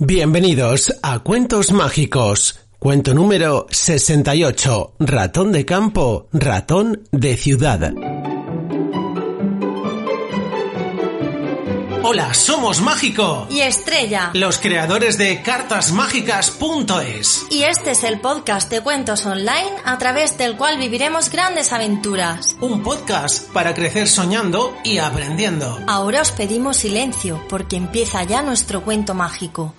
Bienvenidos a Cuentos Mágicos. Cuento número 68. Ratón de campo, ratón de ciudad. Hola, somos Mágico. Y Estrella. Los creadores de cartasmágicas.es. Y este es el podcast de cuentos online a través del cual viviremos grandes aventuras. Un podcast para crecer soñando y aprendiendo. Ahora os pedimos silencio porque empieza ya nuestro cuento mágico.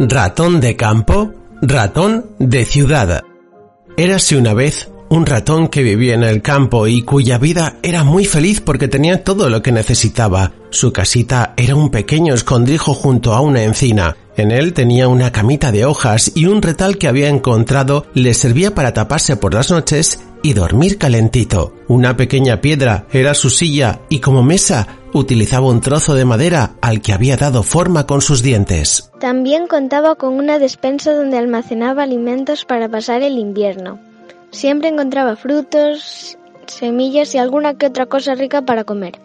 Ratón de campo, ratón de ciudad. Érase una vez un ratón que vivía en el campo y cuya vida era muy feliz porque tenía todo lo que necesitaba. Su casita era un pequeño escondrijo junto a una encina. En él tenía una camita de hojas y un retal que había encontrado le servía para taparse por las noches y dormir calentito. Una pequeña piedra era su silla y como mesa utilizaba un trozo de madera al que había dado forma con sus dientes. También contaba con una despensa donde almacenaba alimentos para pasar el invierno. Siempre encontraba frutos, semillas y alguna que otra cosa rica para comer.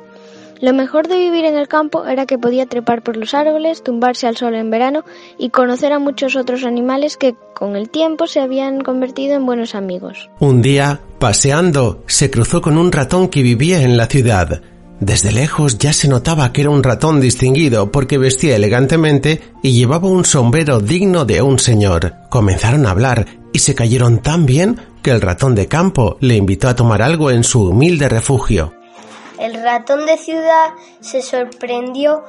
Lo mejor de vivir en el campo era que podía trepar por los árboles, tumbarse al sol en verano y conocer a muchos otros animales que con el tiempo se habían convertido en buenos amigos. Un día, paseando, se cruzó con un ratón que vivía en la ciudad. Desde lejos ya se notaba que era un ratón distinguido porque vestía elegantemente y llevaba un sombrero digno de un señor. Comenzaron a hablar y se cayeron tan bien que el ratón de campo le invitó a tomar algo en su humilde refugio. El ratón de ciudad se sorprendió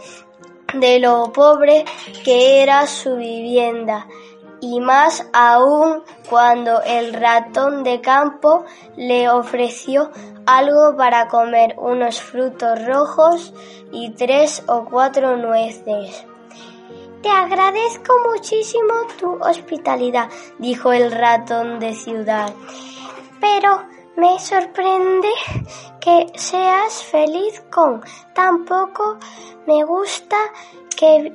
de lo pobre que era su vivienda y más aún cuando el ratón de campo le ofreció algo para comer, unos frutos rojos y tres o cuatro nueces. Te agradezco muchísimo tu hospitalidad, dijo el ratón de ciudad, pero me sorprende que seas feliz con tan poco. Me gusta que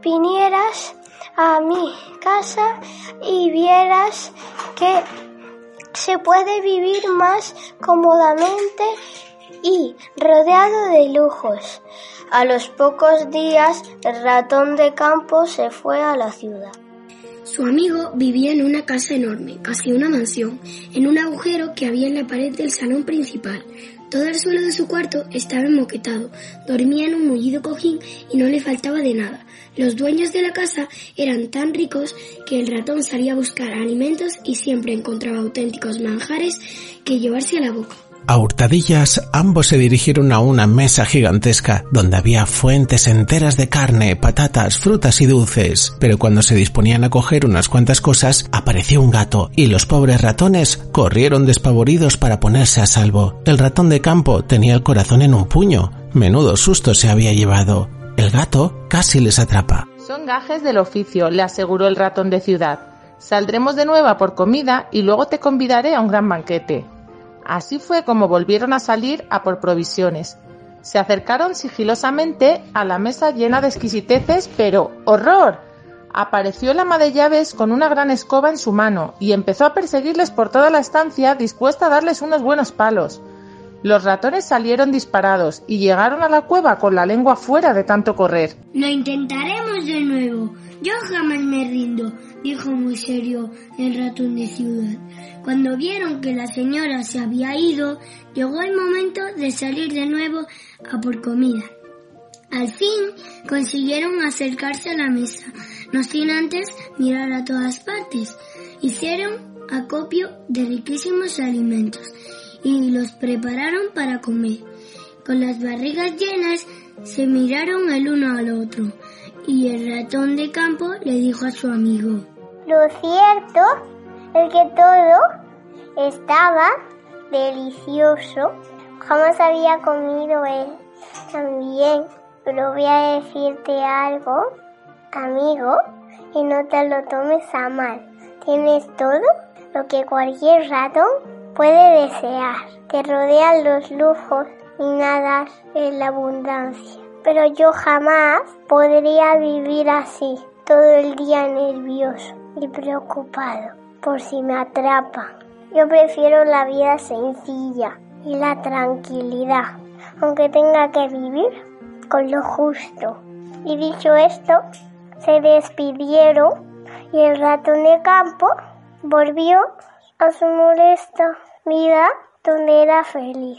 vinieras a mi casa y vieras que se puede vivir más cómodamente y rodeado de lujos. A los pocos días el ratón de campo se fue a la ciudad. Su amigo vivía en una casa enorme, casi una mansión, en un agujero que había en la pared del salón principal. Todo el suelo de su cuarto estaba enmoquetado, dormía en un mullido cojín y no le faltaba de nada. Los dueños de la casa eran tan ricos que el ratón salía a buscar alimentos y siempre encontraba auténticos manjares que llevarse a la boca. A hurtadillas ambos se dirigieron a una mesa gigantesca donde había fuentes enteras de carne, patatas, frutas y dulces. Pero cuando se disponían a coger unas cuantas cosas, apareció un gato y los pobres ratones corrieron despavoridos para ponerse a salvo. El ratón de campo tenía el corazón en un puño. Menudo susto se había llevado. El gato casi les atrapa. Son gajes del oficio, le aseguró el ratón de ciudad. Saldremos de nueva por comida y luego te convidaré a un gran banquete. Así fue como volvieron a salir a por provisiones. Se acercaron sigilosamente a la mesa llena de exquisiteces, pero ¡horror! Apareció el ama de llaves con una gran escoba en su mano y empezó a perseguirles por toda la estancia dispuesta a darles unos buenos palos. Los ratones salieron disparados y llegaron a la cueva con la lengua fuera de tanto correr. Lo intentaremos de nuevo. Yo jamás me rindo, dijo muy serio el ratón de ciudad. Cuando vieron que la señora se había ido, llegó el momento de salir de nuevo a por comida. Al fin consiguieron acercarse a la mesa, no sin antes mirar a todas partes. Hicieron acopio de riquísimos alimentos y los prepararon para comer. Con las barrigas llenas se miraron el uno al otro y el ratón de campo le dijo a su amigo, Lo cierto es que todo estaba delicioso. Jamás había comido él también, pero voy a decirte algo, amigo, y no te lo tomes a mal. Tienes todo lo que cualquier ratón puede desear. Te rodean los lujos y nadas en la abundancia. Pero yo jamás podría vivir así, todo el día nervioso y preocupado por si me atrapa. Yo prefiero la vida sencilla y la tranquilidad. Aunque tenga que vivir con lo justo. Y dicho esto, se despidieron y el ratón de campo volvió a su molesta vida donde era feliz.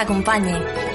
acompañe.